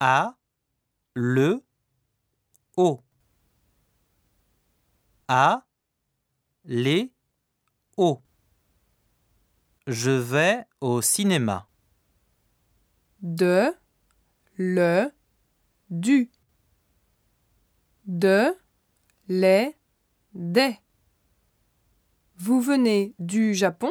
A, le, o, A, les, o. Je vais au cinéma. de, le, du, de, les, des. Vous venez du Japon?